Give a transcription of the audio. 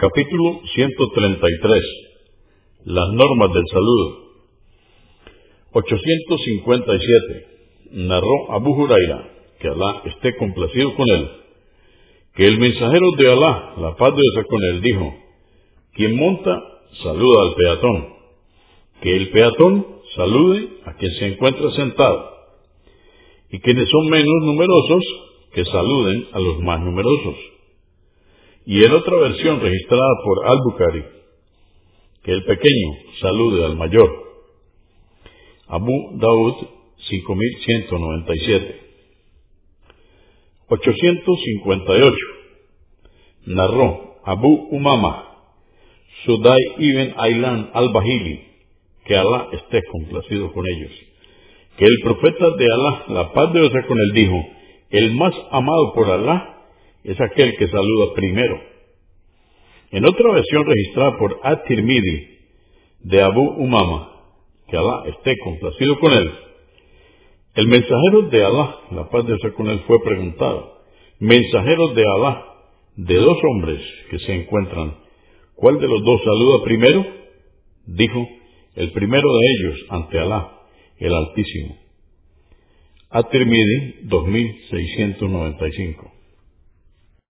Capítulo 133. Las normas del saludo. 857. Narró Abu Huraira, que Alá esté complacido con él, que el mensajero de Alá, la paz de Dios con él, dijo, quien monta, saluda al peatón, que el peatón salude a quien se encuentra sentado, y quienes son menos numerosos, que saluden a los más numerosos y en otra versión registrada por Al-Bukhari, que el pequeño salude al mayor. Abu Daud 5197. 858. Narró Abu Umama, Sudai ibn Aylan al-Bahili, que Alá esté complacido con ellos, que el profeta de Alá, la paz de Dios con él, dijo, el más amado por Alá es aquel que saluda primero. En otra versión registrada por At-Tirmidhi de Abu Umama, que Alá esté complacido con él, el mensajero de Alá, la paz de ser con él, fue preguntado, mensajero de Alá, de dos hombres que se encuentran, ¿cuál de los dos saluda primero? Dijo, el primero de ellos ante Alá, el Altísimo. At-Tirmidhi 2695